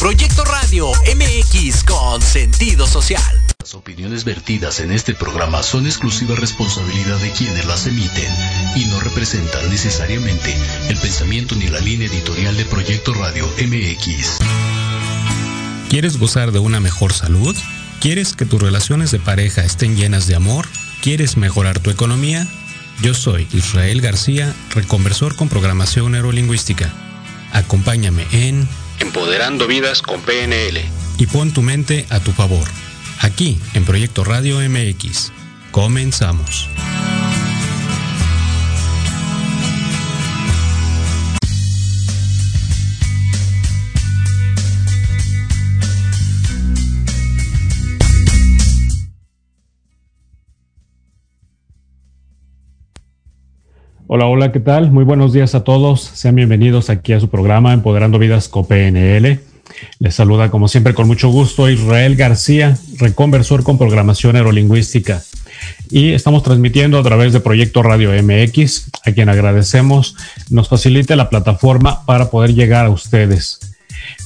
Proyecto Radio MX con sentido social. Las opiniones vertidas en este programa son exclusiva responsabilidad de quienes las emiten y no representan necesariamente el pensamiento ni la línea editorial de Proyecto Radio MX. ¿Quieres gozar de una mejor salud? ¿Quieres que tus relaciones de pareja estén llenas de amor? ¿Quieres mejorar tu economía? Yo soy Israel García, reconversor con programación neurolingüística. Acompáñame en Empoderando Vidas con PNL. Y pon tu mente a tu favor. Aquí, en Proyecto Radio MX. Comenzamos. Hola, hola, ¿qué tal? Muy buenos días a todos. Sean bienvenidos aquí a su programa Empoderando Vidas con PNL. Les saluda como siempre con mucho gusto Israel García, reconversor con programación neurolingüística. Y estamos transmitiendo a través de Proyecto Radio MX, a quien agradecemos nos facilite la plataforma para poder llegar a ustedes.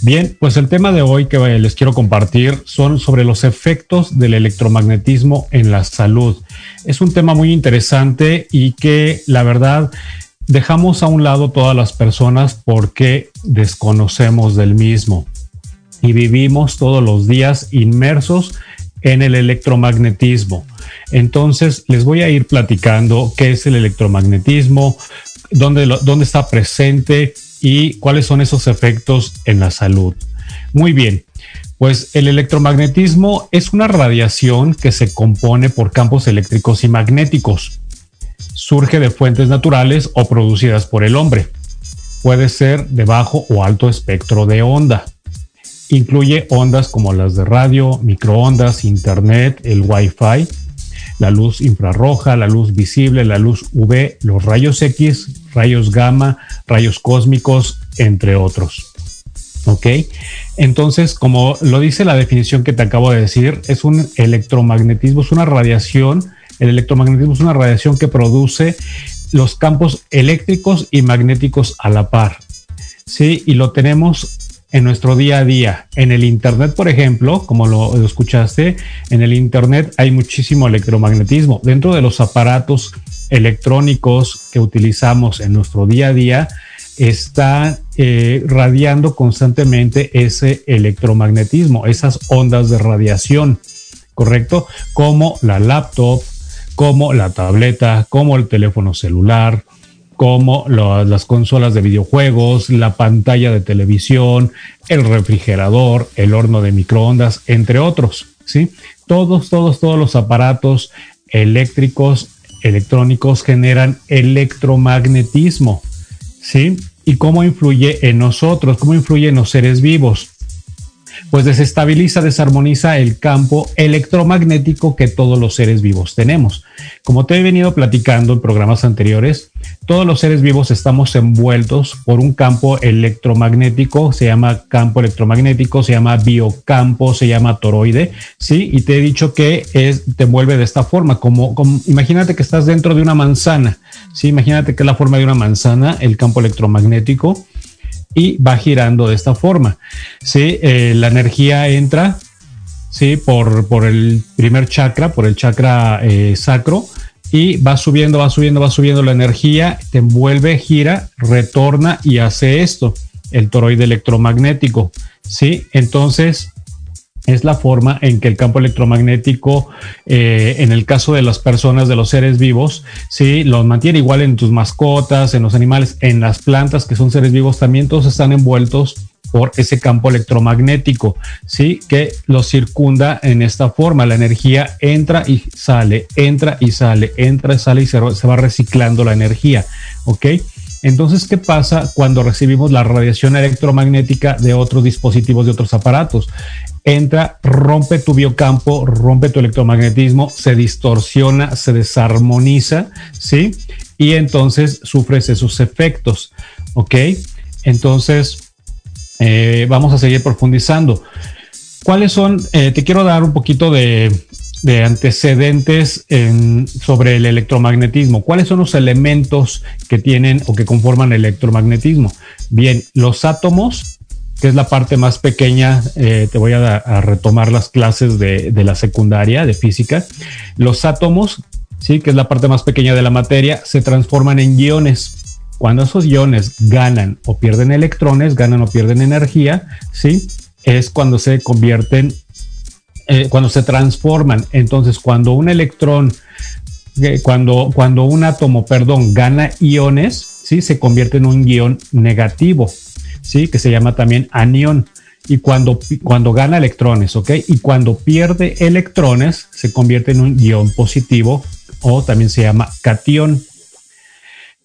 Bien, pues el tema de hoy que les quiero compartir son sobre los efectos del electromagnetismo en la salud. Es un tema muy interesante y que la verdad dejamos a un lado todas las personas porque desconocemos del mismo y vivimos todos los días inmersos en el electromagnetismo. Entonces les voy a ir platicando qué es el electromagnetismo, dónde, dónde está presente y cuáles son esos efectos en la salud. Muy bien, pues el electromagnetismo es una radiación que se compone por campos eléctricos y magnéticos. Surge de fuentes naturales o producidas por el hombre. Puede ser de bajo o alto espectro de onda. Incluye ondas como las de radio, microondas, internet, el Wi-Fi, la luz infrarroja, la luz visible, la luz UV, los rayos X, rayos gamma, rayos cósmicos, entre otros. ¿Ok? Entonces, como lo dice la definición que te acabo de decir, es un electromagnetismo, es una radiación. El electromagnetismo es una radiación que produce los campos eléctricos y magnéticos a la par. Sí, y lo tenemos en nuestro día a día. En el Internet, por ejemplo, como lo, escuchaste, en el Internet hay muchísimo electromagnetismo. Dentro de los aparatos electrónicos que utilizamos en nuestro día a día, está eh, radiando constantemente ese electromagnetismo, esas ondas de radiación, ¿correcto? Como la laptop, como la tableta, como el teléfono celular, como las consolas de videojuegos, la pantalla de televisión, el refrigerador, el horno de microondas, entre otros, ¿sí? Todos, todos, todos los aparatos eléctricos, electrónicos generan electromagnetismo, ¿sí? ¿Y cómo influye en nosotros? ¿Cómo influye en los seres vivos? Pues desestabiliza, desarmoniza el campo electromagnético que todos los seres vivos tenemos. Como te he venido platicando en programas anteriores, todos los seres vivos estamos envueltos por un campo electromagnético, se llama campo electromagnético, se llama biocampo, se llama toroide, ¿sí? Y te he dicho que es, te envuelve de esta forma, como, imagínate que estás dentro de una manzana, ¿sí? Imagínate que es la forma de una manzana, el campo electromagnético y va girando de esta forma. ¿sí? Eh, la energía entra ¿sí? por, por, el primer chakra, por el chakra eh, sacro, y va subiendo, va subiendo, va subiendo la energía, te envuelve, gira, retorna y hace esto, el toroide electromagnético. ¿sí? Entonces, es la forma en que el campo electromagnético, eh, en el caso de las personas, de los seres vivos, sí, los mantiene igual en tus mascotas, en los animales, en las plantas que son seres vivos, también todos están envueltos por ese campo electromagnético, sí, que los circunda en esta forma. La energía entra y sale, entra y sale, entra y sale y se, se va reciclando la energía, ¿ok? Entonces, ¿qué pasa cuando recibimos la radiación electromagnética de otros dispositivos, de otros aparatos? Entra, rompe tu biocampo, rompe tu electromagnetismo, se distorsiona, se desarmoniza, ¿sí? Y entonces sufres esos efectos, ¿ok? Entonces, eh, vamos a seguir profundizando. ¿Cuáles son? Eh, te quiero dar un poquito de, antecedentes sobre el electromagnetismo. ¿Cuáles son los elementos que tienen o que conforman el electromagnetismo? Bien, los átomos que es la parte más pequeña, eh, te voy a, retomar las clases de, de, la secundaria de física, los átomos, ¿sí? que es la parte más pequeña de la materia, se transforman en iones. Cuando esos iones ganan o pierden electrones, ganan o pierden energía, ¿sí? es cuando se convierten, eh, cuando se transforman. Entonces, cuando un electrón, eh, cuando, cuando un átomo, perdón, gana iones, ¿sí? se convierte en un ion negativo, ¿sí? que se llama también anión. Y cuando, cuando gana electrones, ¿ok? Y cuando pierde electrones, se convierte en un ion positivo o también se llama cation.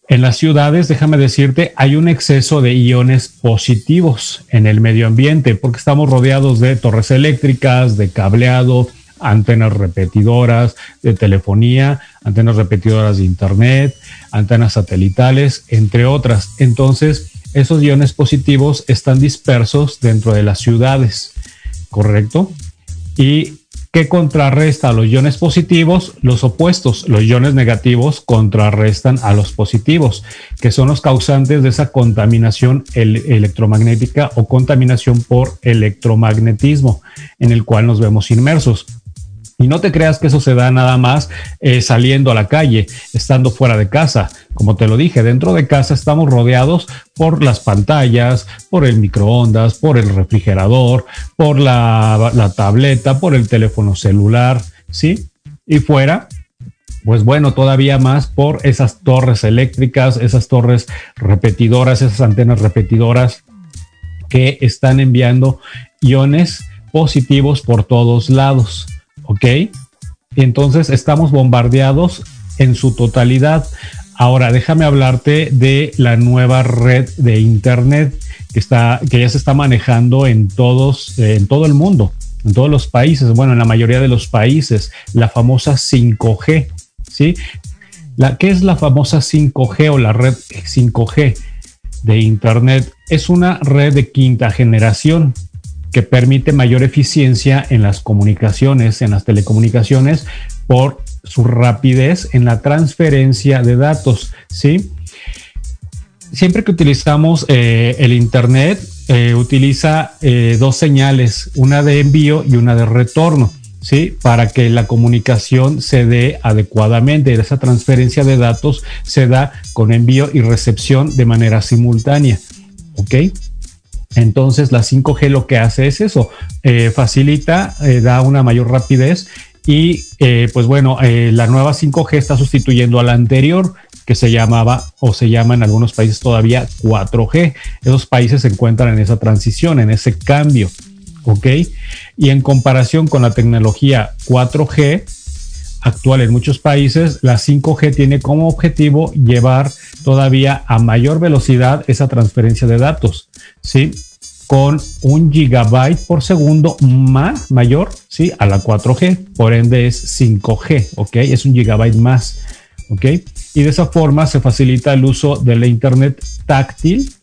En las ciudades, déjame decirte, hay un exceso de iones positivos en el medio ambiente porque estamos rodeados de torres eléctricas, de cableado, antenas repetidoras de telefonía, antenas repetidoras de internet, antenas satelitales, entre otras. Entonces, esos iones positivos están dispersos dentro de las ciudades, ¿correcto? Y ¿Qué contrarresta a los iones positivos? Los opuestos. Los iones negativos contrarrestan a los positivos, que son los causantes de esa contaminación electromagnética o contaminación por electromagnetismo, en el cual nos vemos inmersos. Y no te creas que eso se da nada más eh, saliendo a la calle, estando fuera de casa. Como te lo dije, dentro de casa estamos rodeados por las pantallas, por el microondas, por el refrigerador, por la, la tableta, por el teléfono celular, ¿sí? Y fuera, pues bueno, todavía más por esas torres eléctricas, esas torres repetidoras, esas antenas repetidoras que están enviando iones positivos por todos lados. ¿Ok? Entonces estamos bombardeados en su totalidad. Ahora, déjame hablarte de la nueva red de Internet que, está, que ya se está manejando en, todos, eh, en todo el mundo, en todos los países, bueno, en la mayoría de los países, la famosa 5G, ¿sí? La, ¿Qué es la famosa 5G o la red 5G de Internet? Es una red de quinta generación, que permite mayor eficiencia en las comunicaciones, en las telecomunicaciones, por su rapidez en la transferencia de datos, ¿sí? Siempre que utilizamos eh, el Internet, eh, utiliza eh, dos señales, una de envío y una de retorno, ¿sí? Para que la comunicación se dé adecuadamente. Esa transferencia de datos se da con envío y recepción de manera simultánea, ¿ok? Entonces la 5G lo que hace es eso, eh, facilita, eh, da una mayor rapidez y eh, pues bueno, la nueva 5G está sustituyendo a la anterior que se llamaba o se llama en algunos países todavía 4G. Esos países se encuentran en esa transición, en ese cambio, ¿ok? Y en comparación con la tecnología 4G, actual en muchos países, la 5G tiene como objetivo llevar todavía a mayor velocidad esa transferencia de datos, ¿sí? Con un gigabyte por segundo más mayor, ¿sí? A la 4G, por ende es 5G, ¿ok? Es un gigabyte más, ¿ok? Y de esa forma se facilita el uso de la Internet táctil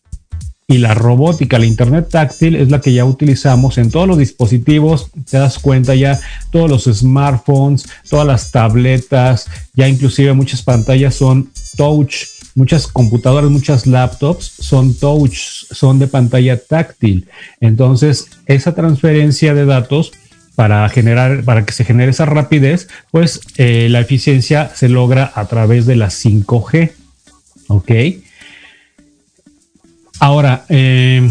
y la robótica, la internet táctil es la que ya utilizamos en todos los dispositivos, te das cuenta ya, todos los smartphones, todas las tabletas, ya inclusive muchas pantallas son touch, muchas computadoras, muchas laptops son touch, son de pantalla táctil. Entonces, esa transferencia de datos para generar, para que se genere esa rapidez, pues eh, la eficiencia se logra a través de la 5G. ¿Ok? Ahora, eh,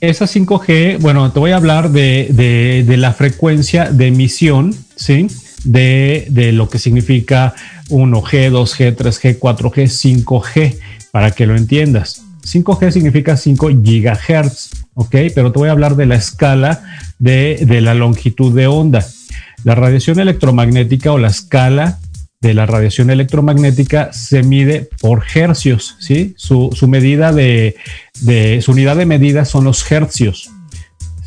esa 5G, bueno, te voy a hablar de, la frecuencia de emisión, ¿sí? De, de, lo que significa 1G, 2G, 3G, 4G, 5G, para que lo entiendas. 5G significa 5 gigahertz, ¿ok? Pero te voy a hablar de la escala de, de la longitud de onda. La radiación electromagnética o la escala de la radiación electromagnética se mide por hercios, ¿sí? Su, medida de, su unidad de medida son los hercios,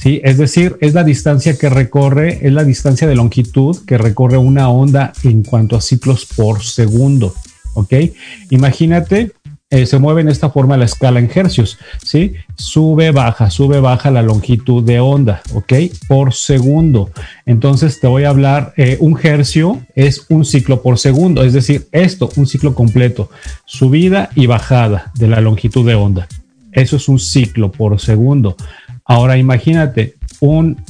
¿sí? Es decir, es la distancia que recorre, es la distancia de longitud que recorre una onda en cuanto a ciclos por segundo, ¿ok? Imagínate eh, se mueve en esta forma la escala en hercios, ¿sí? Sube, baja, sube, baja la longitud de onda, ¿ok? Por segundo. Entonces te voy a hablar, eh, un hercio es un ciclo por segundo, es decir, esto, un ciclo completo, subida y bajada de la longitud de onda. Eso es un ciclo por segundo. Ahora imagínate un,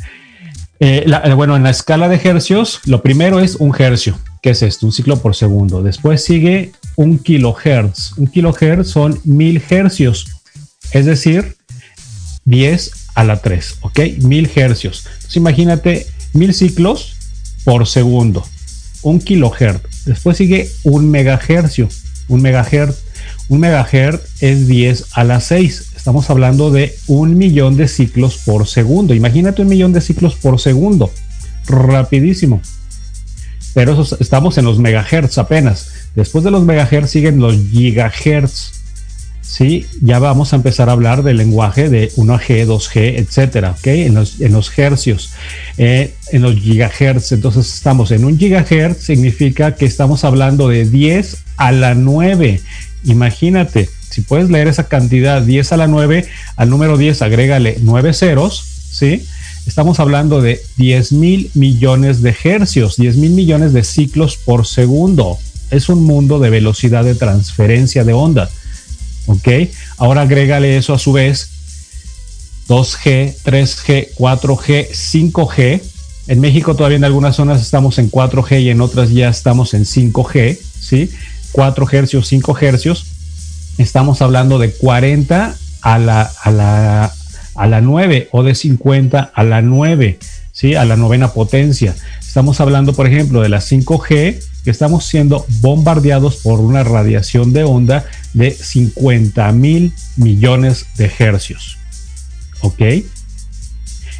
eh, eh, bueno, en la escala de hercios, lo primero es un hercio, que es esto, un ciclo por segundo. Después sigue un kilohertz. Un kilohertz son mil hercios, es decir, 10 a la 3, ¿ok? Mil hercios. Entonces imagínate mil ciclos por segundo, un kilohertz. Después sigue un megahercio, un megahertz. Un megahertz es 10 a la 6. Estamos hablando de un millón de ciclos por segundo. Imagínate un millón de ciclos por segundo. Rapidísimo. Pero estamos en los megahertz apenas. Después de los megahertz siguen los gigahertz. ¿sí? Ya vamos a empezar a hablar del lenguaje de 1G, 2G, etcétera, ¿ok? En los, en los hercios, eh, en los gigahertz. Entonces estamos en un gigahertz, significa que estamos hablando de 10 a la 9. Imagínate, si puedes leer esa cantidad 10 a la 9, al número 10 agrégale 9 ceros, ¿sí? Estamos hablando de 10 mil millones de hercios, 10 mil millones de ciclos por segundo. Es un mundo de velocidad de transferencia de onda. ¿Ok? Ahora agrégale eso a su vez 2G, 3G, 4G, 5G. En México todavía en algunas zonas estamos en 4G y en otras ya estamos en 5G, ¿sí? 4 hercios, 5 hercios. Estamos hablando de 40 a la, a la, a la 9 o de 50 a la 9, ¿sí? A la novena potencia. Estamos hablando, por ejemplo, de la 5G, que estamos siendo bombardeados por una radiación de onda de 50 mil millones de hercios. ¿Ok?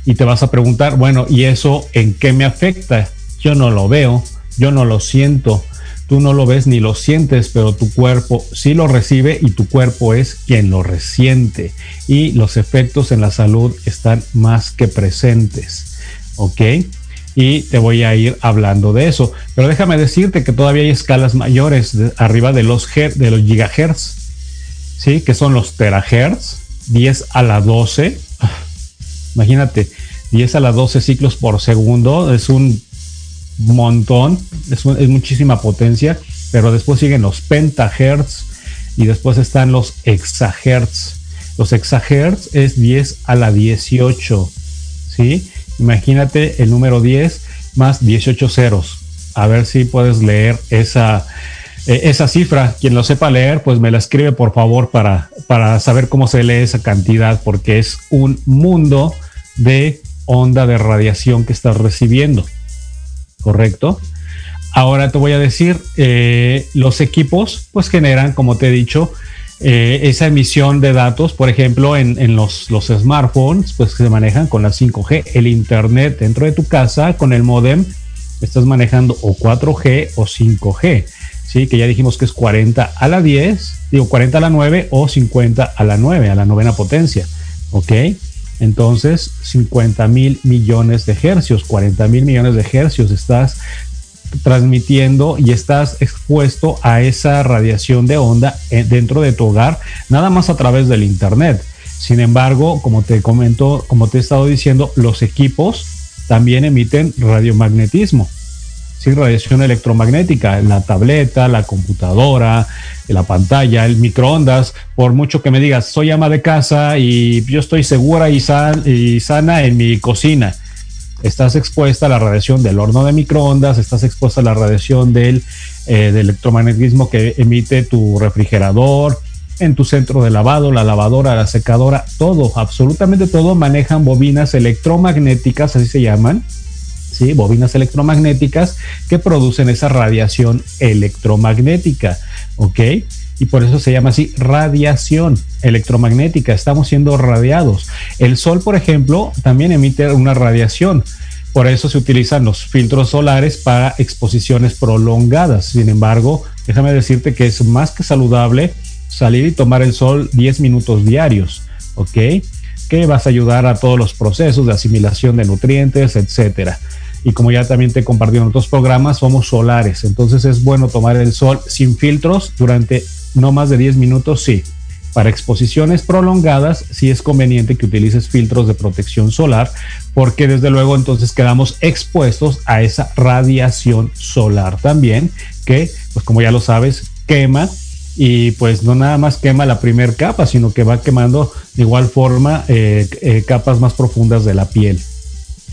Y te vas a preguntar, bueno, ¿y eso en qué me afecta? Yo no lo veo, yo no lo siento, tú no lo ves ni lo sientes, pero tu cuerpo sí lo recibe y tu cuerpo es quien lo resiente. Y los efectos en la salud están más que presentes. ¿Ok? y te voy a ir hablando de eso. Pero déjame decirte que todavía hay escalas mayores arriba de los, de los gigahertz, ¿sí? que son los terahertz, 10 a la 12. Imagínate, 10 a la 12 ciclos por segundo, es un montón, es, muchísima potencia, pero después siguen los pentahertz y después están los exahertz. Los exahertz es 10 a la 18, ¿sí? Imagínate el número 10 más 18 ceros. A ver si puedes leer esa, eh, esa cifra. Quien lo sepa leer, pues me la escribe por favor para, para saber cómo se lee esa cantidad, porque es un mundo de onda de radiación que estás recibiendo. ¿Correcto? Ahora te voy a decir, eh, los equipos pues generan, como te he dicho, eh, esa emisión de datos, por ejemplo, en, los, los, smartphones, pues se manejan con la 5G. El Internet dentro de tu casa con el modem, estás manejando o 4G o 5G, ¿sí? Que ya dijimos que es 40 a la 10, digo 40 a la 9 o 50 a la 9, a la novena potencia, ¿ok? Entonces, 50 mil millones de hercios, 40 mil millones de hercios estás transmitiendo y estás expuesto a esa radiación de onda eh, dentro de tu hogar, nada más a través del Internet. Sin embargo, como te comento, como te he estado diciendo, los equipos también emiten radiomagnetismo, sin radiación electromagnética, la tableta, la computadora, la pantalla, el microondas, por mucho que me digas, soy ama de casa y yo estoy segura y, sana en mi cocina estás expuesta a la radiación del horno de microondas, estás expuesta a la radiación del, eh, electromagnetismo que emite tu refrigerador, en tu centro de lavado, la lavadora, la secadora, todo, absolutamente todo manejan bobinas electromagnéticas, así se llaman, ¿sí? Bobinas electromagnéticas que producen esa radiación electromagnética, ¿ok? y por eso se llama así radiación electromagnética. Estamos siendo radiados. El sol, por ejemplo, también emite una radiación. Por eso se utilizan los filtros solares para exposiciones prolongadas. Sin embargo, déjame decirte que es más que saludable salir y tomar el sol 10 minutos diarios, ¿ok? Que vas a ayudar a todos los procesos de asimilación de nutrientes, etcétera. Y como ya también te compartí en otros programas, somos solares. Entonces es bueno tomar el sol sin filtros durante no más de 10 minutos, sí. Para exposiciones prolongadas, sí es conveniente que utilices filtros de protección solar, porque desde luego entonces quedamos expuestos a esa radiación solar también, que, pues como ya lo sabes, quema y pues no nada más quema la primera capa, sino que va quemando de igual forma eh, eh, capas más profundas de la piel.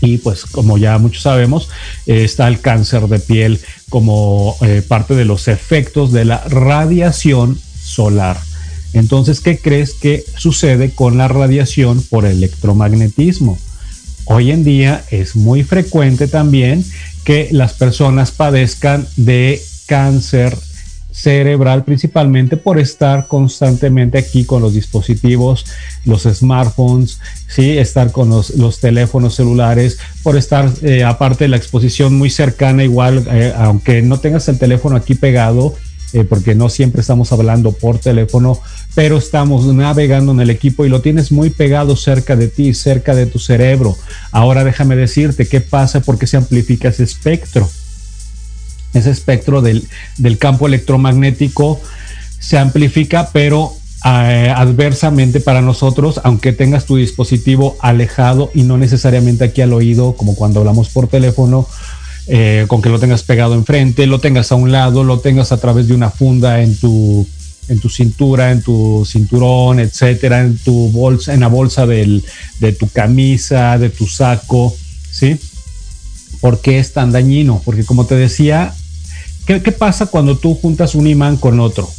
Y pues como ya muchos sabemos, está el cáncer de piel como parte de los efectos de la radiación solar. Entonces, ¿qué crees que sucede con la radiación por electromagnetismo? Hoy en día es muy frecuente también que las personas padezcan de cáncer cerebral principalmente por estar constantemente aquí con los dispositivos, los smartphones, ¿sí? estar con los, teléfonos celulares, por estar eh, aparte de la exposición muy cercana igual, eh, aunque no tengas el teléfono aquí pegado, eh, porque no siempre estamos hablando por teléfono, pero estamos navegando en el equipo y lo tienes muy pegado cerca de ti, cerca de tu cerebro. Ahora déjame decirte qué pasa porque se amplifica ese espectro. Ese espectro del, campo electromagnético se amplifica, pero eh, adversamente para nosotros, aunque tengas tu dispositivo alejado y no necesariamente aquí al oído, como cuando hablamos por teléfono, eh, con que lo tengas pegado enfrente, lo tengas a un lado, lo tengas a través de una funda en tu, en tu cintura, en tu cinturón, etcétera, en tu bolsa, en la bolsa de tu camisa, de tu saco, ¿sí? ¿Por qué es tan dañino? Porque como te decía, ¿qué, pasa cuando tú juntas un imán con otro?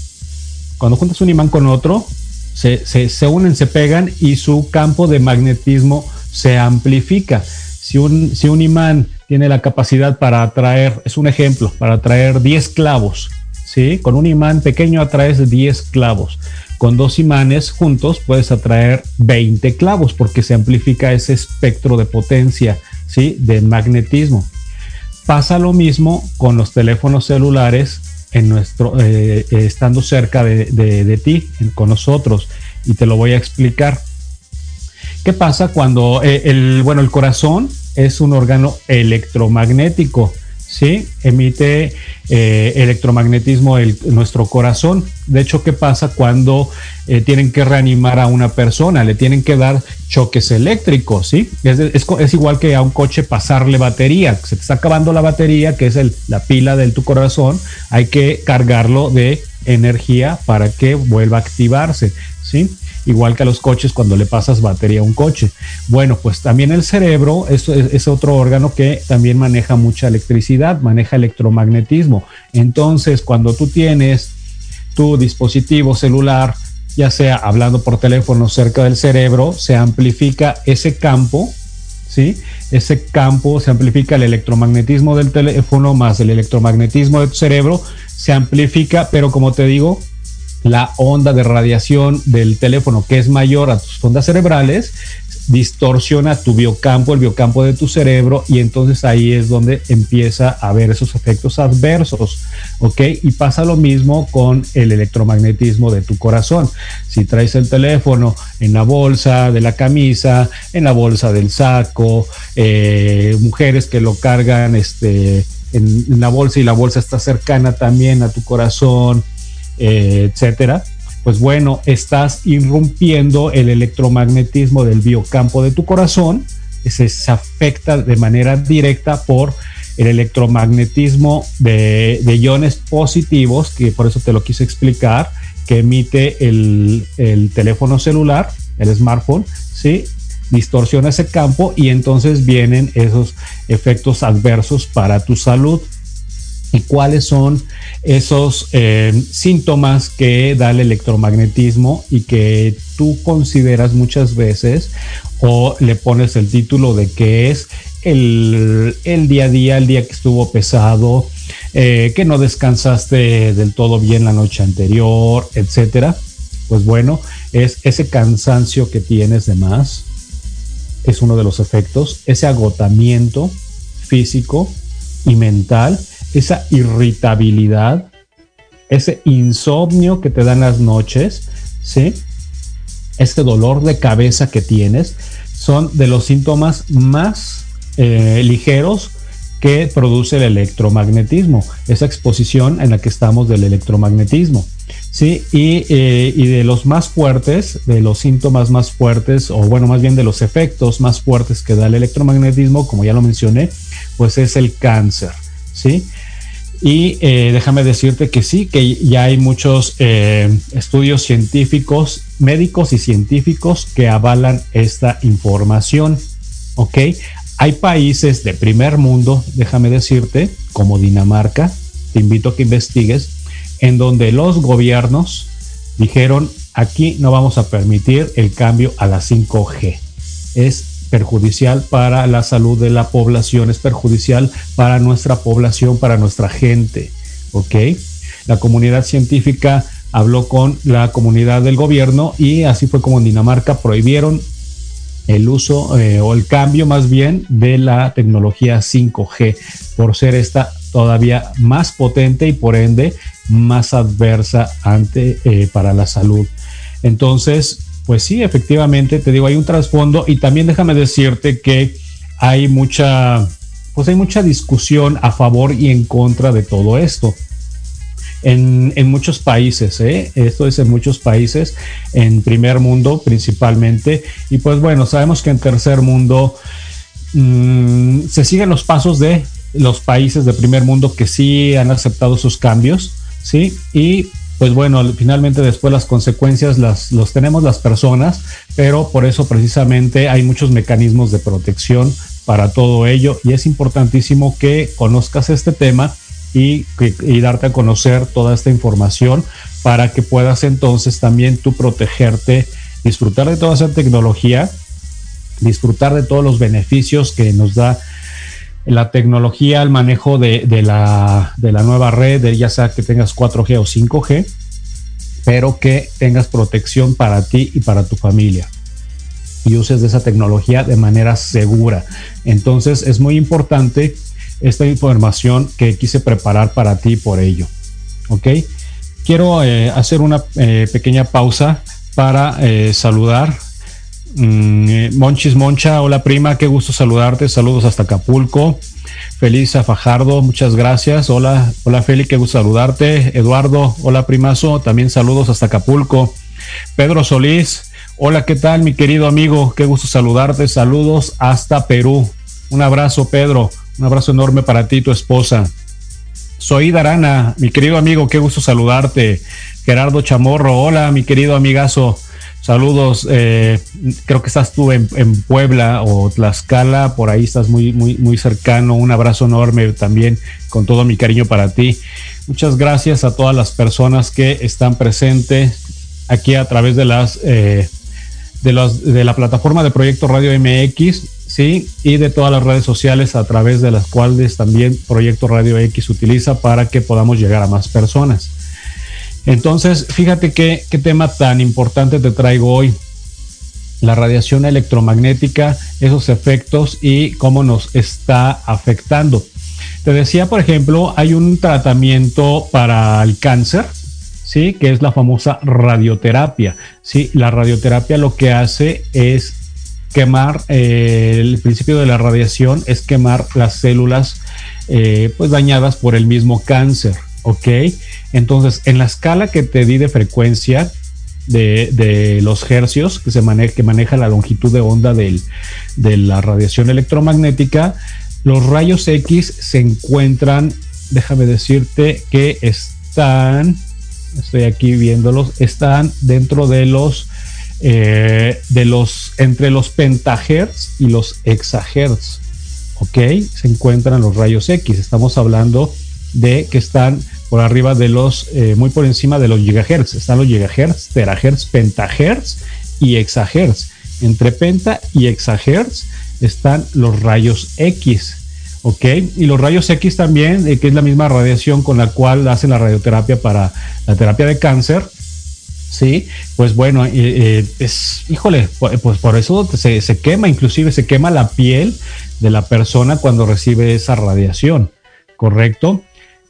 Cuando juntas un imán con otro, se, se unen, se pegan y su campo de magnetismo se amplifica. Si un, si un imán tiene la capacidad para atraer, es un ejemplo, para atraer 10 clavos, ¿sí? Con un imán pequeño atraes 10 clavos. Con dos imanes juntos puedes atraer 20 clavos porque se amplifica ese espectro de potencia, ¿sí? De magnetismo. Pasa lo mismo con los teléfonos celulares en nuestro, eh, estando cerca de, de ti, con nosotros. Y te lo voy a explicar. ¿Qué pasa cuando eh, el, bueno, el corazón es un órgano electromagnético? ¿Sí? Emite eh, electromagnetismo el, nuestro corazón. De hecho, ¿qué pasa cuando eh, tienen que reanimar a una persona? Le tienen que dar choques eléctricos, ¿sí? Es, igual que a un coche pasarle batería. Se te está acabando la batería, que es la pila de tu corazón. Hay que cargarlo de energía para que vuelva a activarse, ¿sí? Igual que a los coches cuando le pasas batería a un coche. Bueno, pues también el cerebro es, es, otro órgano que también maneja mucha electricidad, maneja electromagnetismo. Entonces, cuando tú tienes tu dispositivo celular, ya sea hablando por teléfono cerca del cerebro, se amplifica ese campo, ¿sí? Ese campo se amplifica el electromagnetismo del teléfono más el electromagnetismo de tu cerebro, se amplifica, pero como te digo, la onda de radiación del teléfono que es mayor a tus ondas cerebrales distorsiona tu biocampo, el biocampo de tu cerebro y entonces ahí es donde empieza a haber esos efectos adversos, ¿ok? Y pasa lo mismo con el electromagnetismo de tu corazón. Si traes el teléfono en la bolsa de la camisa, en la bolsa del saco, eh, mujeres que lo cargan este, en la bolsa y la bolsa está cercana también a tu corazón, eh, etcétera, pues bueno, estás irrumpiendo el electromagnetismo del biocampo de tu corazón, se, afecta de manera directa por el electromagnetismo de, iones positivos, que por eso te lo quise explicar, que emite el, el teléfono celular, el smartphone, ¿sí? distorsiona ese campo y entonces vienen esos efectos adversos para tu salud y cuáles son esos eh, síntomas que da el electromagnetismo y que tú consideras muchas veces o le pones el título de que es el, día a día, el día que estuvo pesado, eh, que no descansaste del todo bien la noche anterior, etcétera. Pues bueno, es ese cansancio que tienes de más, es uno de los efectos, ese agotamiento físico y mental esa irritabilidad, ese insomnio que te dan las noches, ¿sí? Este dolor de cabeza que tienes, son de los síntomas más eh, ligeros que produce el electromagnetismo, esa exposición en la que estamos del electromagnetismo. Sí, y, eh, y, de los más fuertes, de los síntomas más fuertes, o bueno, más bien de los efectos más fuertes que da el electromagnetismo, como ya lo mencioné, pues es el cáncer. ¿sí? Y eh, déjame decirte que sí, que ya hay muchos eh, estudios científicos, médicos y científicos que avalan esta información. ¿Ok? Hay países de primer mundo, déjame decirte, como Dinamarca, te invito a que investigues, en donde los gobiernos dijeron, aquí no vamos a permitir el cambio a la 5G. Es perjudicial para la salud de la población, es perjudicial para nuestra población, para nuestra gente. ¿Ok? La comunidad científica habló con la comunidad del gobierno y así fue como en Dinamarca prohibieron el uso eh, o el cambio más bien de la tecnología 5G por ser esta todavía más potente y por ende más adversa ante eh, para la salud. Entonces, pues sí, efectivamente, te digo, hay un trasfondo y también déjame decirte que hay mucha, pues hay mucha discusión a favor y en contra de todo esto. En, muchos países, ¿eh? esto es en muchos países, en primer mundo principalmente, y pues bueno, sabemos que en tercer mundo mm, se siguen los pasos de los países de primer mundo que sí han aceptado sus cambios, ¿sí? Y pues bueno, finalmente después las consecuencias las los tenemos las personas, pero por eso precisamente hay muchos mecanismos de protección para todo ello y es importantísimo que conozcas este tema y, y darte a conocer toda esta información para que puedas entonces también tú protegerte, disfrutar de toda esa tecnología, disfrutar de todos los beneficios que nos da la tecnología, el manejo de, la, nueva red, ya sea que tengas 4G o 5G, pero que tengas protección para ti y para tu familia y uses de esa tecnología de manera segura. Entonces es muy importante esta información que quise preparar para ti por ello. ¿Ok? Quiero eh, hacer una eh, pequeña pausa para eh, saludar Monchis Moncha, hola prima, qué gusto saludarte. Saludos hasta Acapulco. Feliz a Fajardo, muchas gracias. Hola, hola Feli, qué gusto saludarte. Eduardo, hola primazo, también saludos hasta Acapulco. Pedro Solís, hola, ¿qué tal mi querido amigo? Qué gusto saludarte. Saludos hasta Perú. Un abrazo, Pedro. Un abrazo enorme para ti y tu esposa. Soy Darana, mi querido amigo, qué gusto saludarte. Gerardo Chamorro, hola, mi querido amigazo. Saludos, eh, creo que estás tú en, Puebla o Tlaxcala, por ahí estás muy, muy, muy cercano. Un abrazo enorme también con todo mi cariño para ti. Muchas gracias a todas las personas que están presentes aquí a través de las eh, de, los, de la plataforma de Proyecto Radio MX, sí, y de todas las redes sociales a través de las cuales también Proyecto Radio X utiliza para que podamos llegar a más personas. Entonces, fíjate qué, tema tan importante te traigo hoy. La radiación electromagnética, esos efectos y cómo nos está afectando. Te decía, por ejemplo, hay un tratamiento para el cáncer, ¿sí? Que es la famosa radioterapia, ¿sí? La radioterapia lo que hace es quemar, eh, el principio de la radiación es quemar las células eh, pues dañadas por el mismo cáncer, ¿ok? Entonces, en la escala que te di de frecuencia de, los hercios que se maneja, que maneja la longitud de onda de la radiación electromagnética, los rayos X se encuentran, déjame decirte que están, estoy aquí viéndolos, están dentro de los eh, de los entre los pentahertz y los exahertz. ¿Ok? Se encuentran los rayos X. Estamos hablando de que están por arriba de los, eh, muy por encima de los gigahertz. Están los gigahertz, terahertz, pentahertz y exahertz. Entre penta y exahertz están los rayos X. ¿Ok? Y los rayos X también, eh, que es la misma radiación con la cual hacen la radioterapia para la terapia de cáncer. Sí, pues bueno, eh, es, híjole, pues por eso se, se quema, inclusive se quema la piel de la persona cuando recibe esa radiación, ¿correcto?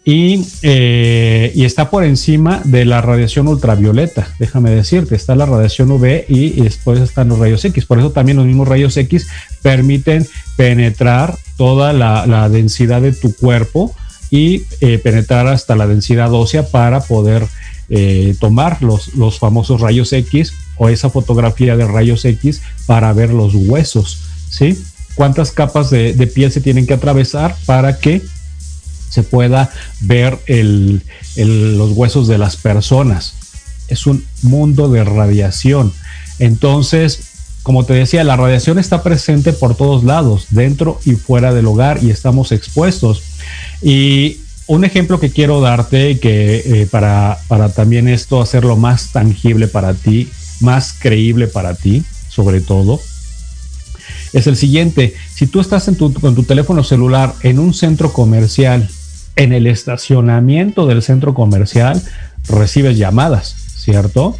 Eh, y, está por encima de la radiación ultravioleta, déjame decirte, está la radiación UV y, después están los rayos X. Por eso también los mismos rayos X permiten penetrar toda la, densidad de tu cuerpo y eh, penetrar hasta la densidad ósea para poder eh, tomar los, famosos rayos X o esa fotografía de rayos X para ver los huesos, ¿sí? ¿Cuántas capas de, de piel se tienen que atravesar para que se pueda ver los huesos de las personas. Es un mundo de radiación. Entonces, como te decía, la radiación está presente por todos lados, dentro y fuera del hogar, y estamos expuestos. Y un ejemplo que quiero darte, que eh, para, para también esto hacerlo más tangible para ti, más creíble para ti, sobre todo, es el siguiente. Si tú estás en tu, con tu teléfono celular en un centro comercial, en el estacionamiento del centro comercial, recibes llamadas, ¿cierto?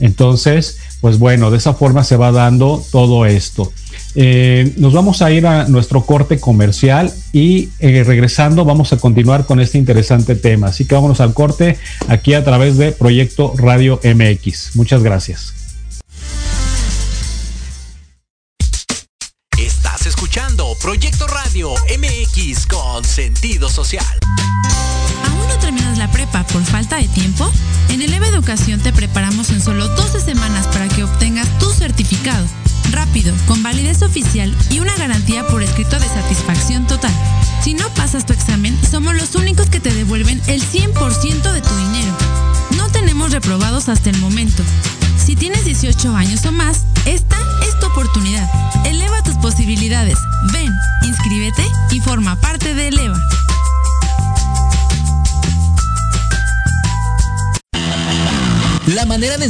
Entonces, pues bueno, de esa forma se va dando todo esto. Eh, nos vamos a ir a nuestro corte comercial y eh, regresando vamos a continuar con este interesante tema. Así que vámonos al corte aquí a través de Proyecto Radio MX. Muchas gracias. Estás escuchando Proyecto Con sentido social. ¿Aún no terminas la prepa por falta de tiempo? En Eleva Educación te preparamos en solo 12 semanas para que obtengas tu certificado rápido, con validez oficial y una garantía por escrito de satisfacción total. Si no pasas tu examen, somos los únicos que te devuelven el 100% de tu dinero. No tenemos reprobados hasta el momento. Si tienes 18 años o más,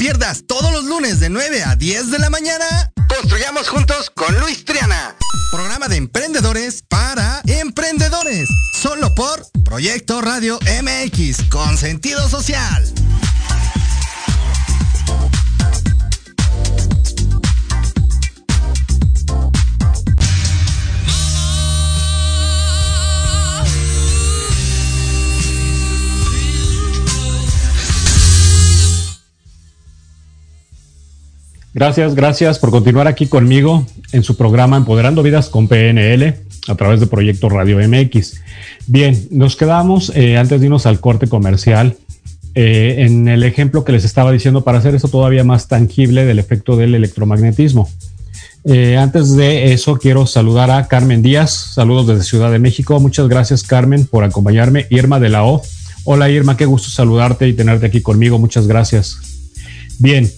Pierdas todos los lunes de 9 a 10 de la mañana. Construyamos juntos con Luis Triana. Programa de emprendedores para emprendedores. Solo por Proyecto Radio MX con sentido social. Gracias, gracias por continuar aquí conmigo en su programa Empoderando Vidas con PNL a través de Proyecto Radio MX. Bien, nos quedamos eh, antes de irnos al corte comercial eh, en el ejemplo que les estaba diciendo para hacer eso todavía más tangible del efecto del electromagnetismo. Eh, antes de eso, quiero saludar a Carmen Díaz. Saludos desde Ciudad de México. Muchas gracias, Carmen, por acompañarme. Irma de la O. Hola, Irma, qué gusto saludarte y tenerte aquí conmigo. Muchas gracias. Bien,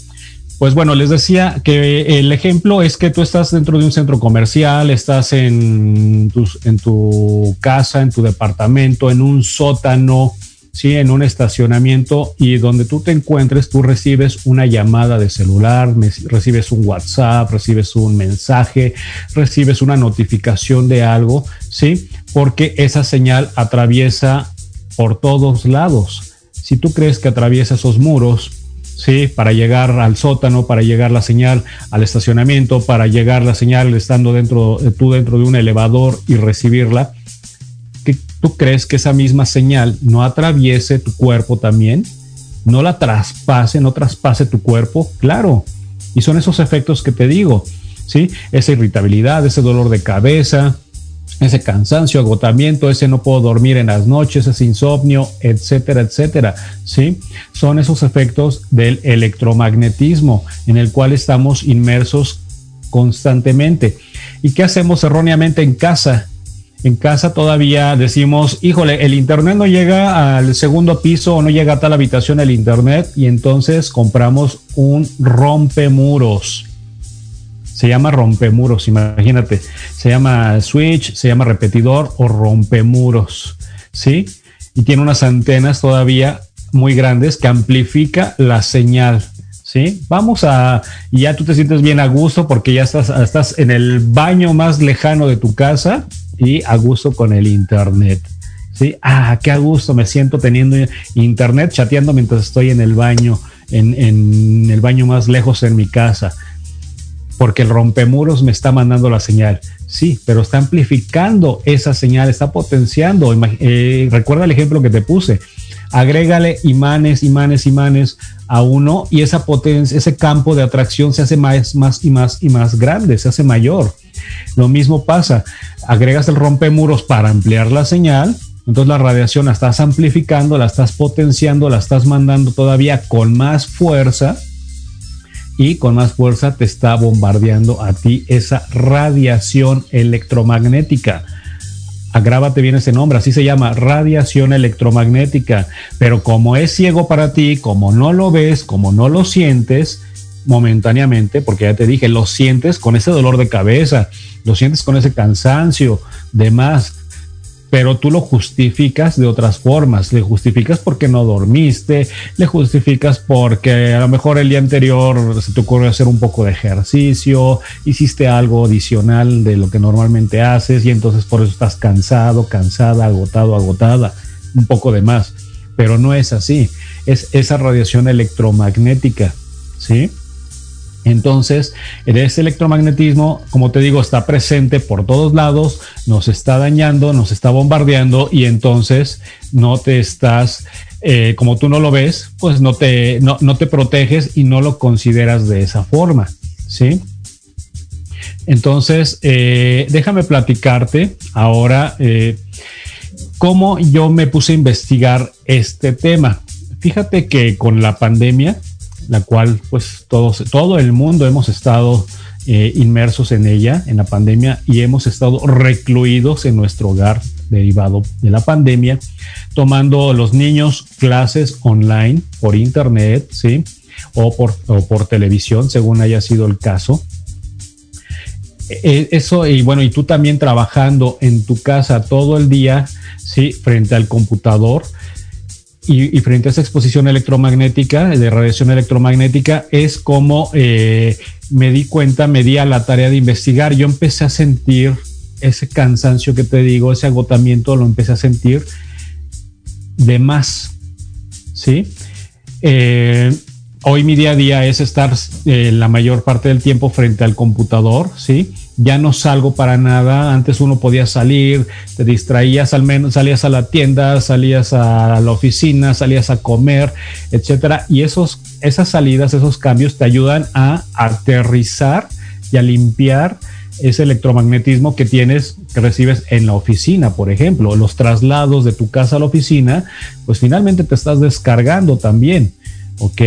pues bueno, les decía que el ejemplo es que tú estás dentro de un centro comercial, estás en tu, casa, en tu departamento, en un sótano, ¿sí? en un estacionamiento y donde tú te encuentres, tú recibes una llamada de celular, recibes un WhatsApp, recibes un mensaje, recibes una notificación de algo, ¿sí? Porque esa señal atraviesa por todos lados. Si tú crees que atraviesa esos muros, ¿sí? Para llegar al sótano, para llegar la señal al estacionamiento, para llegar la señal estando dentro, tú dentro de un elevador y recibirla. ¿tú crees que esa misma señal no atraviese tu cuerpo también? ¿No la traspase, no traspase tu cuerpo? Claro. Y son esos efectos que te digo, ¿sí? Esa irritabilidad, ese dolor de cabeza, ese cansancio, agotamiento, ese no puedo dormir en las noches, ese insomnio, etcétera, etcétera, ¿sí? Son esos efectos del electromagnetismo en el cual estamos inmersos constantemente. ¿Y qué hacemos erróneamente en casa? En casa todavía decimos, híjole, el internet no llega al segundo piso o no llega a tal habitación el internet y entonces compramos un rompemuros se llama rompemuros, imagínate. Se llama switch, se llama repetidor o rompemuros, ¿sí? Y tiene unas antenas todavía muy grandes que amplifica la señal, ¿sí? Vamos a, ya tú te sientes bien a gusto porque ya estás, estás en el baño más lejano de tu casa y a gusto con el internet. ¿Sí? Ah, qué a gusto me siento teniendo internet chateando mientras estoy en el baño, en, en el baño más lejos en mi casa porque el rompemuros me está mandando la señal. Sí, pero está amplificando esa señal, está potenciando. Eh, recuerda el ejemplo que te puse. Agrégale imanes, imanes, imanes a uno y esa potencia, ese campo de atracción se hace más, más y más y más grande, se hace mayor. Lo mismo pasa. Agregas el rompemuros para ampliar la señal. Entonces la radiación la estás amplificando, la estás potenciando, la estás mandando todavía con más fuerza y con más fuerza te está bombardeando a ti esa radiación electromagnética. Agrábate bien ese nombre, así se llama, radiación electromagnética. Pero como es ciego para ti, como no lo ves, como no lo sientes, momentáneamente, porque ya te dije, lo sientes con ese dolor de cabeza, lo sientes con ese cansancio, demás pero tú lo justificas de otras formas. Le justificas porque no dormiste, le justificas porque a lo mejor el día anterior se te ocurrió hacer un poco de ejercicio, hiciste algo adicional de lo que normalmente haces y entonces por eso estás cansado, cansada, agotado, agotada, un poco de más. Pero no es así, es esa radiación electromagnética, ¿sí? Entonces, ese electromagnetismo, como te digo, está presente por todos lados, nos está dañando, nos está bombardeando y entonces no te estás, eh, como tú no lo ves, pues no te, no, te proteges y no lo consideras de esa forma, ¿sí? Entonces, eh, déjame platicarte ahora eh, cómo yo me puse a investigar este tema. Fíjate que con la pandemia, la cual pues todos, todo el mundo hemos estado eh, inmersos en ella, en la pandemia, y hemos estado recluidos en nuestro hogar derivado de la pandemia, tomando los niños clases online por internet, ¿sí? O por, o por televisión, según haya sido el caso. E, eso, y bueno, y tú también trabajando en tu casa todo el día, ¿sí? Frente al computador, y, frente a esa exposición electromagnética, de radiación electromagnética, es como eh, me di cuenta, me di a la tarea de investigar. Yo empecé a sentir ese cansancio que te digo, ese agotamiento, lo empecé a sentir de más. ¿Sí? Eh, hoy mi día a día es estar eh, la mayor parte del tiempo frente al computador, ¿sí? Ya no salgo para nada. Antes uno podía salir, te distraías al menos, salías a la tienda, salías a la oficina, salías a comer, etcétera. Y esos, esas salidas, esos cambios te ayudan a aterrizar y a limpiar ese electromagnetismo que tienes, que recibes en la oficina, por ejemplo, los traslados de tu casa a la oficina, pues finalmente te estás descargando también, ¿ok?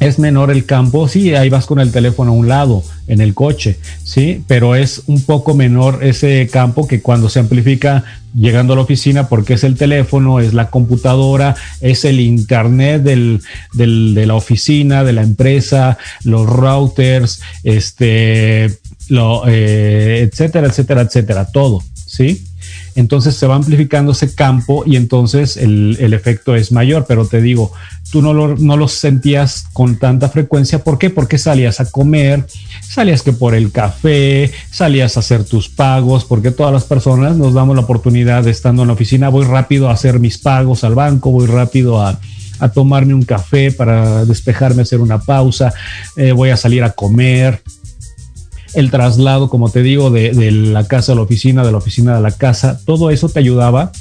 Es menor el campo, sí, ahí vas con el teléfono a un lado, en el coche, sí, pero es un poco menor ese campo que cuando se amplifica llegando a la oficina porque es el teléfono, es la computadora, es el internet de la oficina, de la empresa, los routers, este, lo, eh, etcétera, etcétera, etcétera, todo, sí entonces se va amplificando ese campo y entonces el, efecto es mayor, pero te digo, tú no lo, no sentías con tanta frecuencia. ¿Por qué? Porque salías a comer, salías que por el café, salías a hacer tus pagos, porque todas las personas nos damos la oportunidad de estando en la oficina, voy rápido a hacer mis pagos al banco, voy rápido a, tomarme un café para despejarme, hacer una pausa, eh, voy a salir a comer, el traslado, como te digo, de, de la casa a la oficina, de la oficina a la casa, todo eso te ayudaba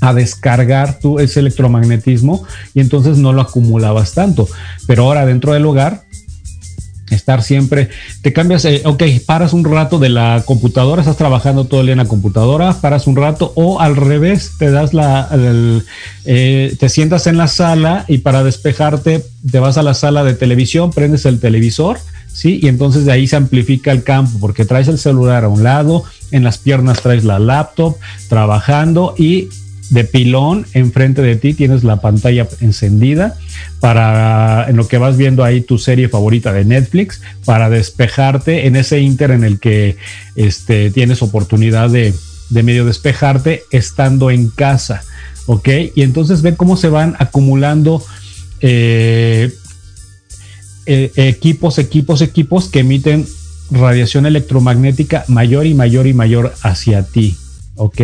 a descargar tu, ese electromagnetismo y entonces no lo acumulabas tanto. Pero ahora dentro del hogar, estar siempre, te cambias, eh, ok, paras un rato de la computadora, estás trabajando todo el día en la computadora, paras un rato o al revés, te das la, eh, te sientas en la sala y para despejarte te vas a la sala de televisión, prendes el televisor, ¿sí? Y entonces de ahí se amplifica el campo porque traes el celular a un lado, en las piernas traes la laptop, trabajando y de pilón enfrente de ti tienes la pantalla encendida para en lo que vas viendo ahí tu serie favorita de Netflix para despejarte en ese inter en el que este, tienes oportunidad de, medio despejarte estando en casa, ¿ok? Y entonces ve cómo se van acumulando eh, eh, equipos, equipos, equipos que emiten radiación electromagnética mayor y mayor y mayor hacia ti. ¿Ok?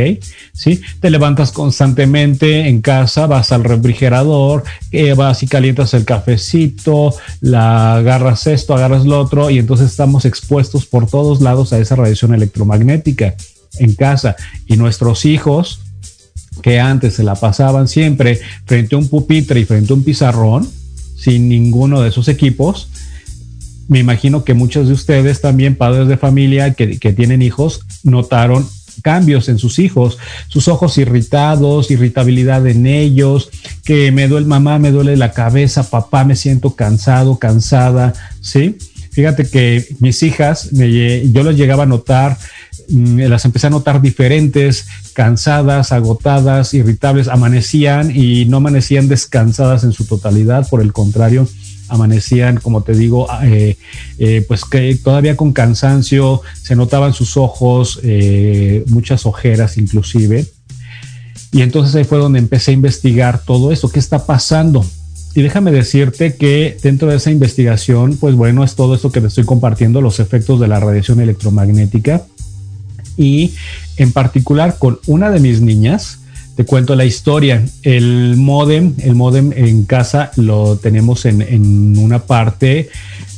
¿Sí? Te levantas constantemente en casa, vas al refrigerador, eh, vas y calientas el cafecito, la agarras esto, agarras lo otro, y entonces estamos expuestos por todos lados a esa radiación electromagnética en casa. Y nuestros hijos, que antes se la pasaban siempre frente a un pupitre y frente a un pizarrón, sin ninguno de esos equipos, me imagino que muchos de ustedes también, padres de familia que, que tienen hijos, notaron cambios en sus hijos, sus ojos irritados, irritabilidad en ellos, que me duele mamá, me duele la cabeza, papá, me siento cansado, cansada, ¿sí? Fíjate que mis hijas, yo las llegaba a notar, mm, las empecé a notar diferentes, cansadas, agotadas, irritables, amanecían y no amanecían descansadas en su totalidad, por el contrario, amanecían, como te digo, eh, eh, pues que todavía con cansancio, se notaban sus ojos, eh, muchas ojeras inclusive. Y entonces ahí fue donde empecé a investigar todo esto, qué está pasando. Y déjame decirte que dentro de esa investigación, pues bueno, es todo esto que te estoy compartiendo, los efectos de la radiación electromagnética. Y en particular con una de mis niñas, cuento la historia. El modem, el modem en casa lo tenemos en, una parte,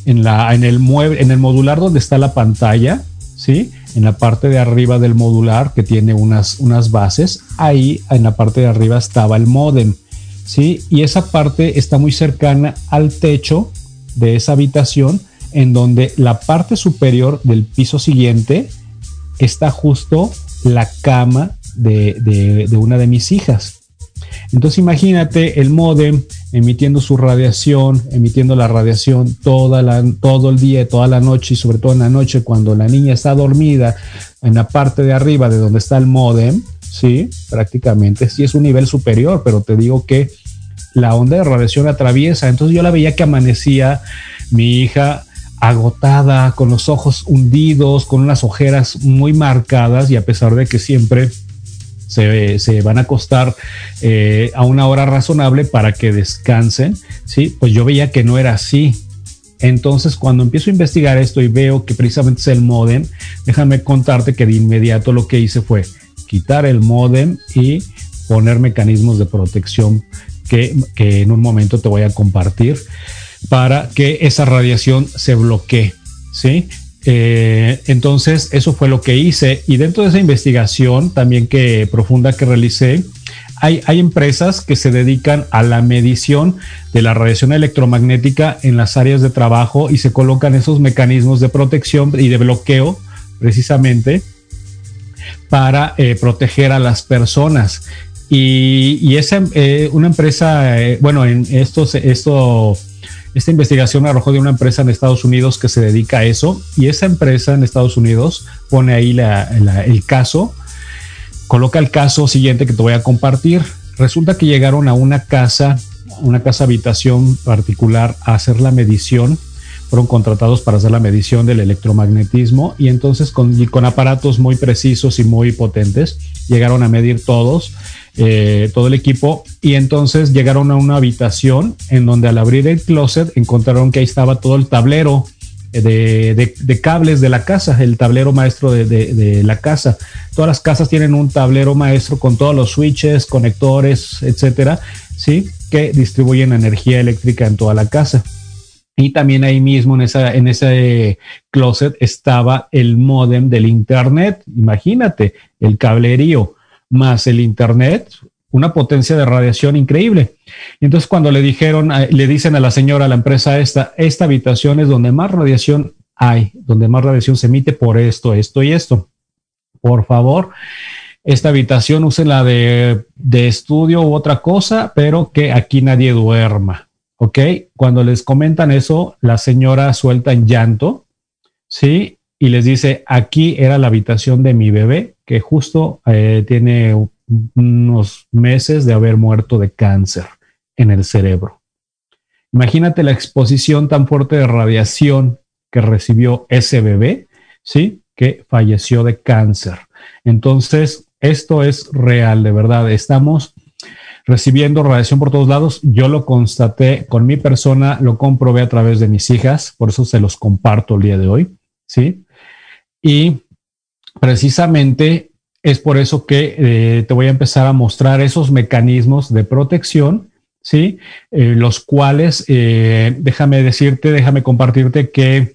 en, la, en, el mueble, en el modular donde está la pantalla, ¿sí? En la parte de arriba del modular que tiene unas, unas bases, ahí en la parte de arriba estaba el modem, ¿sí? Y esa parte está muy cercana al techo de esa habitación, en donde la parte superior del piso siguiente está justo la cama de, una de mis hijas. Entonces imagínate el modem emitiendo su radiación, emitiendo la radiación toda la, todo el día, toda la noche y sobre todo en la noche cuando la niña está dormida en la parte de arriba de donde está el modem, sí, prácticamente, sí es un nivel superior, pero te digo que la onda de radiación atraviesa. Entonces yo la veía que amanecía mi hija agotada, con los ojos hundidos, con unas ojeras muy marcadas y a pesar de que siempre se, van a acostar eh, a una hora razonable para que descansen, ¿sí? Pues yo veía que no era así. Entonces, cuando empiezo a investigar esto y veo que precisamente es el modem, déjame contarte que de inmediato lo que hice fue quitar el modem y poner mecanismos de protección que, que en un momento te voy a compartir para que esa radiación se bloquee. ¿sí? Eh, entonces, eso fue lo que hice. Y dentro de esa investigación también que profunda que realicé, hay, hay, empresas que se dedican a la medición de la radiación electromagnética en las áreas de trabajo y se colocan esos mecanismos de protección y de bloqueo precisamente para eh, proteger a las personas. Y, y esa, eh, una empresa, bueno, en estos, esto esta investigación arrojó de una empresa en Estados Unidos que se dedica a eso y esa empresa en Estados Unidos pone ahí el caso, coloca el caso siguiente que te voy a compartir. Resulta que llegaron a una casa, una casa habitación particular a hacer la medición fueron contratados para hacer la medición del electromagnetismo y entonces con, con aparatos muy precisos y muy potentes llegaron a medir todos eh, todo el equipo y entonces llegaron a una habitación en donde al abrir el closet encontraron que ahí estaba todo el tablero de, de, cables de la casa, el tablero maestro de, de, la casa. Todas las casas tienen un tablero maestro con todos los switches, conectores, etcétera, ¿sí? Que distribuyen energía eléctrica en toda la casa. Y también ahí mismo en, esa, en ese closet estaba el modem del Internet. Imagínate, el cablerío más el Internet, una potencia de radiación increíble. Y entonces cuando le dijeron, le dicen a la señora, a la empresa esta, esta habitación es donde más radiación hay, donde más radiación se emite por esto, esto y esto. Por favor, esta habitación úsela de, de estudio u otra cosa, pero que aquí nadie duerma. ¿Ok? Cuando les comentan eso, la señora suelta en llanto, ¿sí? Y les dice, aquí era la habitación de mi bebé, que justo eh, tiene unos meses de haber muerto de cáncer en el cerebro. Imagínate la exposición tan fuerte de radiación que recibió ese bebé, ¿sí? Que falleció de cáncer. Entonces, esto es real, de verdad. Estamos recibiendo radiación por todos lados. Yo lo constaté con mi persona, lo comprobé a través de mis hijas, por eso se los comparto el día de hoy, ¿sí? Y precisamente es por eso que eh, te voy a empezar a mostrar esos mecanismos de protección, ¿sí? Eh, los cuales, eh, déjame decirte, déjame compartirte que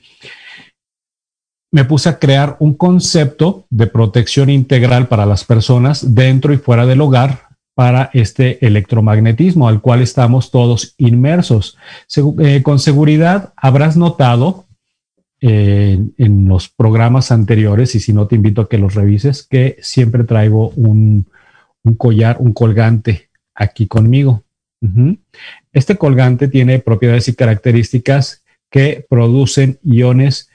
me puse a crear un concepto de protección integral para las personas dentro y fuera del hogar para este electromagnetismo al cual estamos todos inmersos. con seguridad habrás notado en los programas anteriores, y si no te invito a que los revises, que siempre traigo un, collar, un colgante aquí conmigo. Este colgante tiene propiedades y características que producen iones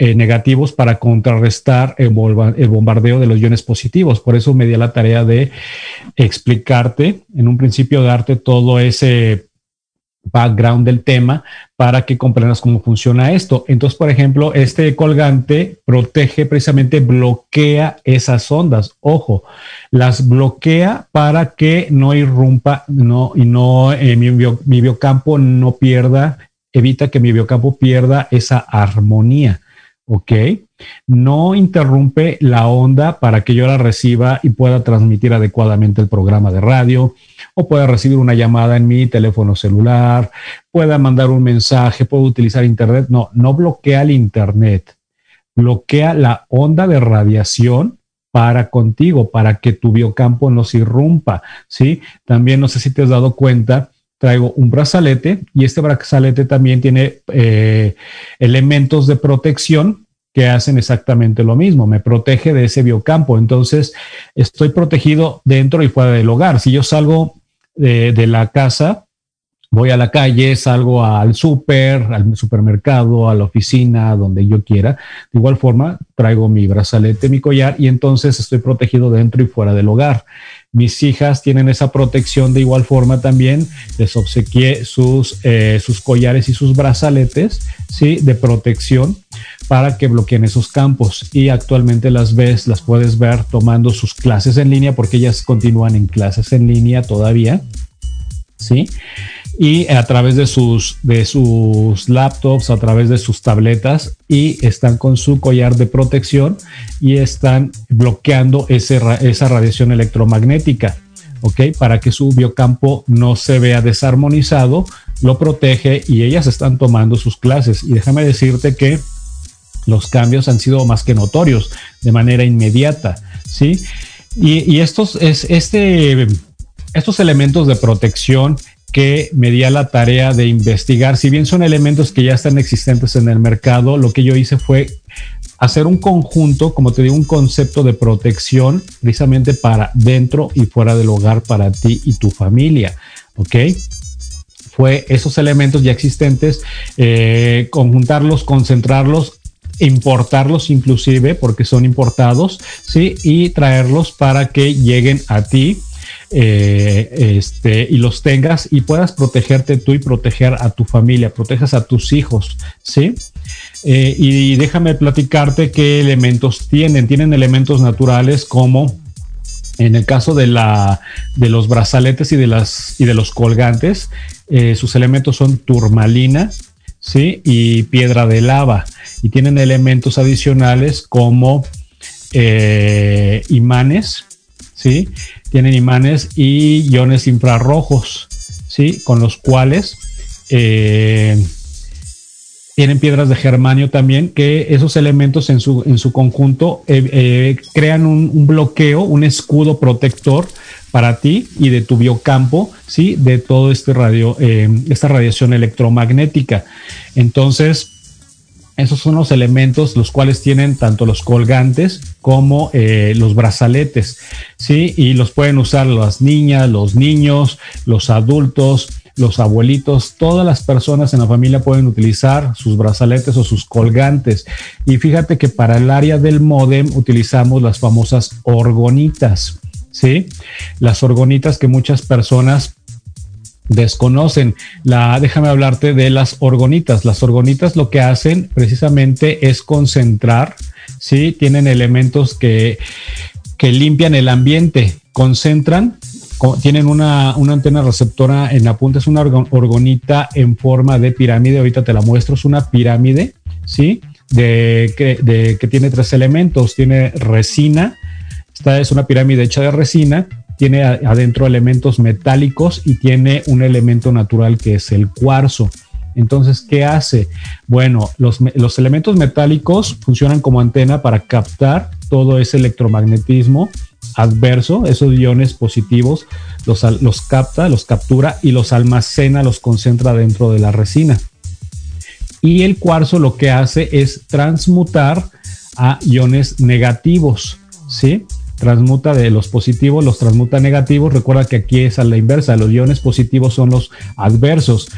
eh, negativos para contrarrestar el, el, bombardeo de los iones positivos. Por eso me di la tarea de explicarte, en un principio darte todo ese background del tema para que comprendas cómo funciona esto. Entonces, por ejemplo, este colgante protege precisamente, bloquea esas ondas. Ojo, las bloquea para que no irrumpa no, y no eh, mi, mi biocampo no pierda, evita que mi biocampo pierda esa armonía. ¿Ok? No interrumpe la onda para que yo la reciba y pueda transmitir adecuadamente el programa de radio o pueda recibir una llamada en mi teléfono celular, pueda mandar un mensaje, puedo utilizar internet. No, no bloquea el internet, bloquea la onda de radiación para contigo, para que tu biocampo no se irrumpa, ¿sí? También no sé si te has dado cuenta, traigo un brazalete y este brazalete también tiene eh, elementos de protección que hacen exactamente lo mismo, me protege de ese biocampo, entonces estoy protegido dentro y fuera del hogar. Si yo salgo de, de la casa, voy a la calle, salgo al súper, al supermercado, a la oficina, donde yo quiera. De igual forma, traigo mi brazalete, mi collar y entonces estoy protegido dentro y fuera del hogar. Mis hijas tienen esa protección de igual forma también. Les obsequié sus, eh, sus collares y sus brazaletes, ¿sí? De protección para que bloqueen esos campos. Y actualmente las ves, las puedes ver tomando sus clases en línea porque ellas continúan en clases en línea todavía, ¿sí? Y a través de sus, de sus laptops, a través de sus tabletas y están con su collar de protección y están bloqueando ese, esa radiación electromagnética, ¿ok? Para que su biocampo no se vea desarmonizado, lo protege y ellas están tomando sus clases. Y déjame decirte que los cambios han sido más que notorios de manera inmediata, ¿sí? Y, y estos, es, este, estos elementos de protección que me di a la tarea de investigar. Si bien son elementos que ya están existentes en el mercado, lo que yo hice fue hacer un conjunto, como te digo, un concepto de protección precisamente para dentro y fuera del hogar para ti y tu familia. ¿Ok? Fue esos elementos ya existentes, eh, conjuntarlos, concentrarlos importarlos inclusive porque son importados, ¿sí? Y traerlos para que lleguen a ti eh, este, y los tengas y puedas protegerte tú y proteger a tu familia, protejas a tus hijos, ¿sí? Eh, y déjame platicarte qué elementos tienen. Tienen elementos naturales como en el caso de, la, de los brazaletes y de, las, y de los colgantes, eh, sus elementos son turmalina, ¿sí? Y piedra de lava. Y tienen elementos adicionales como imanes, ¿sí? Tienen imanes y iones infrarrojos, ¿sí? Con los cuales eh, tienen piedras de germanio también, que esos elementos en su, en su conjunto eh, eh, crean un, bloqueo, un escudo protector para ti y de tu biocampo, ¿sí? De todo este radio, esta radiación electromagnética. Entonces, esos son los elementos los cuales tienen tanto los colgantes como los brazaletes, ¿sí? Y los pueden usar las niñas, los niños, los adultos, los abuelitos, todas las personas en la familia pueden utilizar sus brazaletes o sus colgantes. Y fíjate que para el área del modem utilizamos las famosas orgonitas, ¿sí? Las orgonitas que muchas personas desconocen. La, déjame hablarte de las orgonitas. Las orgonitas lo que hacen precisamente es concentrar, ¿sí? Tienen elementos que, que limpian el ambiente, concentran tienen una, antena receptora en la punta, es una orgonita en forma de pirámide, ahorita te la muestro, es una pirámide, ¿sí? De que, que tiene tres elementos, tiene resina, esta es una pirámide hecha de resina, tiene adentro elementos metálicos y tiene un elemento natural que es el cuarzo. Entonces, ¿qué hace? Bueno, los, los elementos metálicos funcionan como antena para captar todo ese electromagnetismo adverso, esos iones positivos, los, los capta, los captura y los almacena, los concentra dentro de la resina. Y el cuarzo lo que hace es transmutar a iones negativos, ¿sí? Transmuta de los positivos, los transmuta negativos. Recuerda que aquí es a la inversa, los iones positivos son los adversos.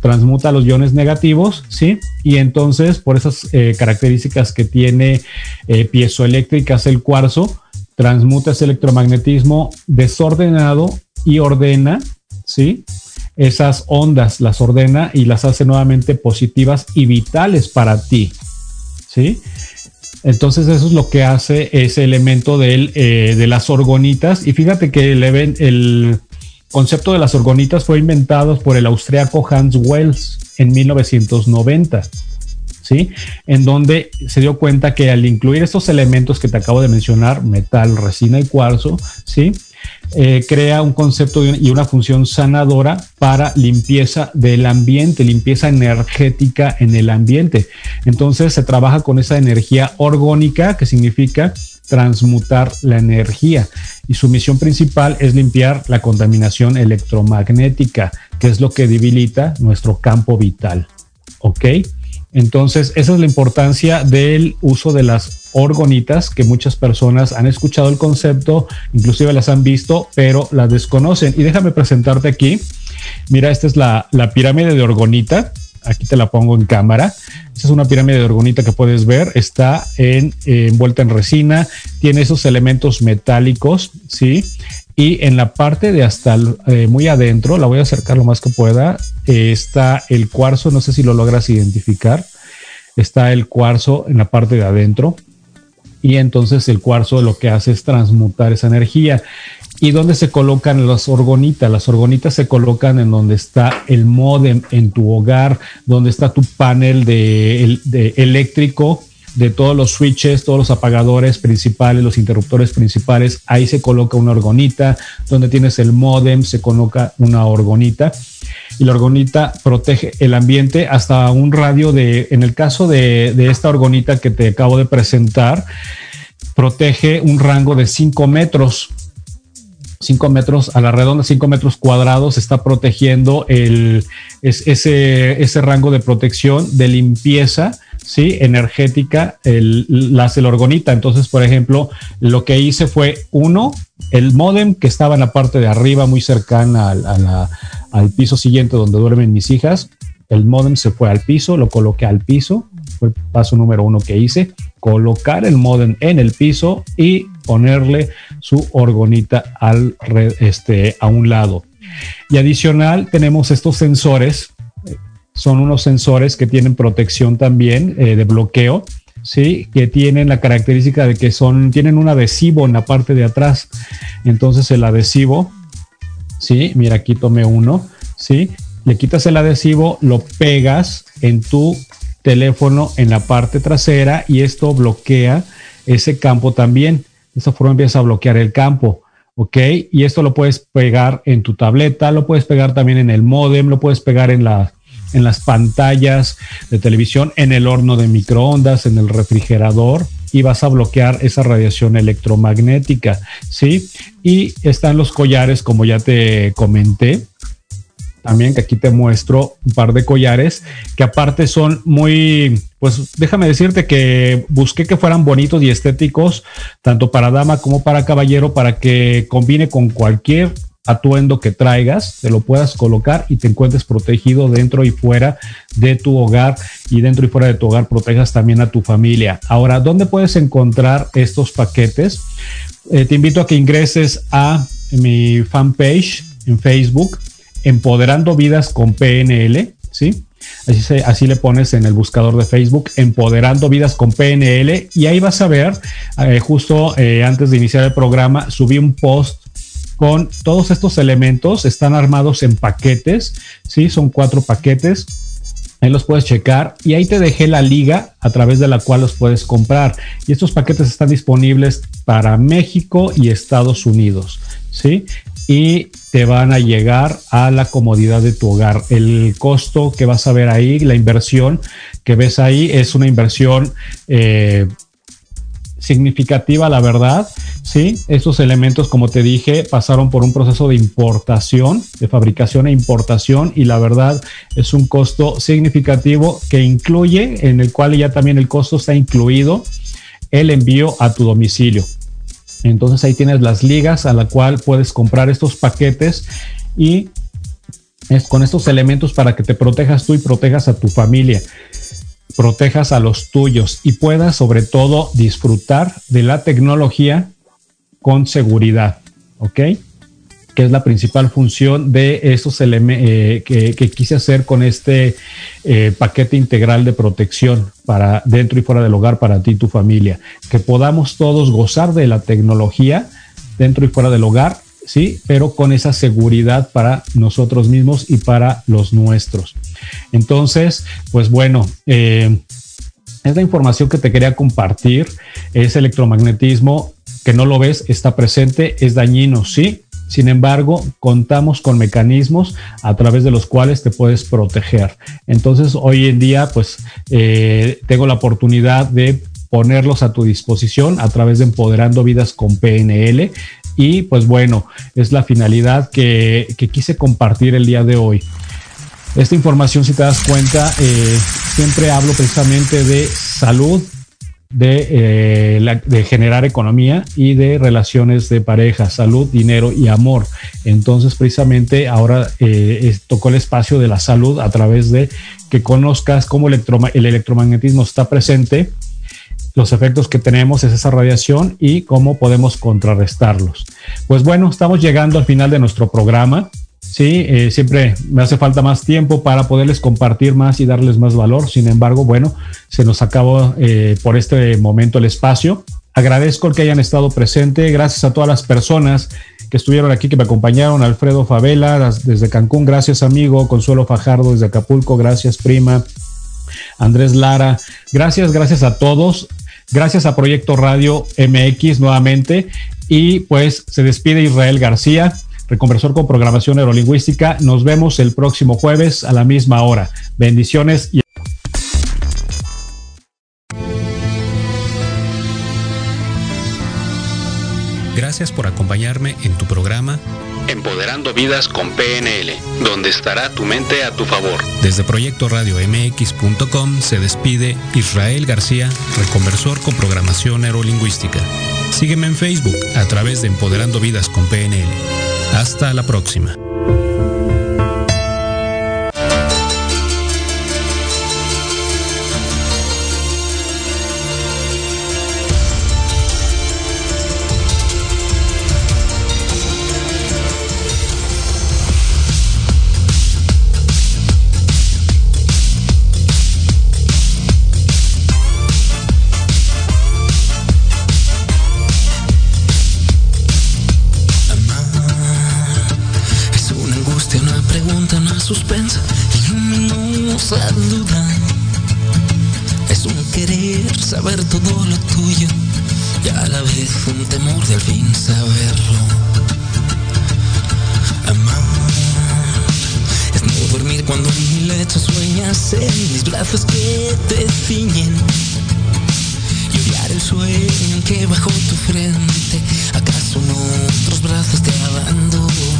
Transmuta los iones negativos, ¿sí? Y entonces, por esas eh, características que tiene eh, piezoeléctricas el cuarzo, transmuta ese electromagnetismo desordenado y ordena, ¿sí? Esas ondas las ordena y las hace nuevamente positivas y vitales para ti, ¿sí? Entonces eso es lo que hace ese elemento eh, de las orgonitas. Y fíjate que el, el concepto de las orgonitas fue inventado por el austriaco Hans Wells en 1990. En donde se dio cuenta que al incluir estos elementos que te acabo de mencionar, metal, resina y cuarzo, ¿sí? Eh, crea un concepto y una función sanadora para limpieza del ambiente, limpieza energética en el ambiente. Entonces se trabaja con esa energía orgónica, que significa transmutar la energía. Y su misión principal es limpiar la contaminación electromagnética, que es lo que debilita nuestro campo vital. ¿Ok? Entonces, esa es la importancia del uso de las orgonitas, que muchas personas han escuchado el concepto, inclusive las han visto, pero las desconocen. Y déjame presentarte aquí. Mira, esta es la, pirámide de orgonita. Aquí te la pongo en cámara. Esta es una pirámide de orgonita que puedes ver. Está en, envuelta en resina. Tiene esos elementos metálicos, ¿sí? Y en la parte de hasta eh, muy adentro, la voy a acercar lo más que pueda, eh, está el cuarzo, no sé si lo logras identificar, está el cuarzo en la parte de adentro y entonces el cuarzo lo que hace es transmutar esa energía. ¿Y dónde se colocan las orgonitas? Las orgonitas se colocan en donde está el modem en tu hogar, donde está tu panel de, de eléctrico de todos los switches, todos los apagadores principales, los interruptores principales, ahí se coloca una orgonita, donde tienes el modem, se coloca una orgonita. Y la orgonita protege el ambiente. Hasta un radio de, en el caso de, de esta orgonita que te acabo de presentar, protege un rango de 5 metros. 5 metros a la redonda, 5 metros cuadrados, está protegiendo el, ese, ese rango de protección de limpieza ¿sí? energética el, la celorgonita. Entonces, por ejemplo, lo que hice fue uno, el modem que estaba en la parte de arriba, muy cercana al, al piso siguiente donde duermen mis hijas. El modem se fue al piso, lo coloqué al piso, fue el paso número uno que hice, colocar el modem en el piso y ponerle su orgonita al, este, a un lado. Y adicional tenemos estos sensores son unos sensores que tienen protección también eh, de bloqueo, ¿sí? Que tienen la característica de que son, tienen un adhesivo en la parte de atrás. Entonces el adhesivo, ¿sí? Mira, aquí tomé uno, ¿sí? Le quitas el adhesivo, lo pegas en tu teléfono en la parte trasera y esto bloquea ese campo también. De esa forma empieza a bloquear el campo. ¿ok? Y esto lo puedes pegar en tu tableta, lo puedes pegar también en el modem, lo puedes pegar en la en las pantallas de televisión, en el horno de microondas, en el refrigerador y vas a bloquear esa radiación electromagnética, ¿sí? Y están los collares, como ya te comenté, también que aquí te muestro un par de collares que aparte son muy, pues déjame decirte que busqué que fueran bonitos y estéticos, tanto para dama como para caballero, para que combine con cualquier atuendo que traigas, te lo puedas colocar y te encuentres protegido dentro y fuera de tu hogar y dentro y fuera de tu hogar protejas también a tu familia. Ahora, ¿dónde puedes encontrar estos paquetes? Eh, te invito a que ingreses a mi fanpage en Facebook, Empoderando Vidas con PNL, ¿sí? Así, así, le pones en el buscador de Facebook, Empoderando Vidas con PNL, y ahí vas a ver, eh, justo eh, antes de iniciar el programa, subí un post con todos estos elementos, están armados en paquetes, ¿sí? Son cuatro paquetes. Ahí los puedes checar y ahí te dejé la liga a través de la cual los puedes comprar. Y estos paquetes están disponibles para México y Estados Unidos, ¿sí? Y te van a llegar a la comodidad de tu hogar. El costo que vas a ver ahí, la inversión que ves ahí, es una inversión eh, significativa, la verdad. Sí, estos elementos, como te dije, pasaron por un proceso de importación, de fabricación e importación, y la verdad es un costo significativo que incluye, en el cual ya también el costo está incluido el envío a tu domicilio. Entonces ahí tienes las ligas a la cual puedes comprar estos paquetes y es con estos elementos para que te protejas tú y protejas a tu familia protejas a los tuyos y puedas sobre todo disfrutar de la tecnología con seguridad, ¿ok? Que es la principal función de esos elementos eh, que, quise hacer con este eh, paquete integral de protección para dentro y fuera del hogar para ti y tu familia. Que podamos todos gozar de la tecnología dentro y fuera del hogar ¿sí? Pero con esa seguridad para nosotros mismos y para los nuestros. Entonces, pues bueno, eh, es la información que te quería compartir. Es electromagnetismo que no lo ves, está presente, es dañino, sí. Sin embargo, contamos con mecanismos a través de los cuales te puedes proteger. Entonces, hoy en día, pues, eh, tengo la oportunidad de ponerlos a tu disposición a través de Empoderando Vidas con PNL. Y pues bueno, es la finalidad que, quise compartir el día de hoy. Esta información, si te das cuenta, eh, siempre hablo precisamente de salud, de, eh, de, generar economía y de relaciones de pareja, salud, dinero y amor. Entonces, precisamente ahora eh, tocó el espacio de la salud a través de que conozcas cómo el electromagnetismo está presente los efectos que tenemos es esa radiación y cómo podemos contrarrestarlos. Pues bueno, estamos llegando al final de nuestro programa. Sí, eh, siempre me hace falta más tiempo para poderles compartir más y darles más valor. Sin embargo, bueno, se nos acabó eh, por este momento el espacio. Agradezco el que hayan estado presente. Gracias a todas las personas que estuvieron aquí, que me acompañaron. Alfredo Favela desde Cancún, gracias amigo. Consuelo Fajardo desde Acapulco, gracias prima. Andrés Lara, gracias, gracias a todos. Gracias a Proyecto Radio MX nuevamente. Y pues se despide Israel García, reconversor con programación neurolingüística. Nos vemos el próximo jueves a la misma hora. Bendiciones y Gracias por acompañarme en tu programa Empoderando Vidas con PNL, donde estará tu mente a tu favor. Desde Proyecto Radio MX.com se despide Israel García, reconversor con programación neurolingüística. Sígueme en Facebook a través de Empoderando Vidas con PNL. Hasta la próxima. Saberlo. Amar es dormir cuando en mi lecho sueñas en mis brazos que te ciñen. Y odiar el sueño que bajo tu frente, acaso en otros brazos te abandonan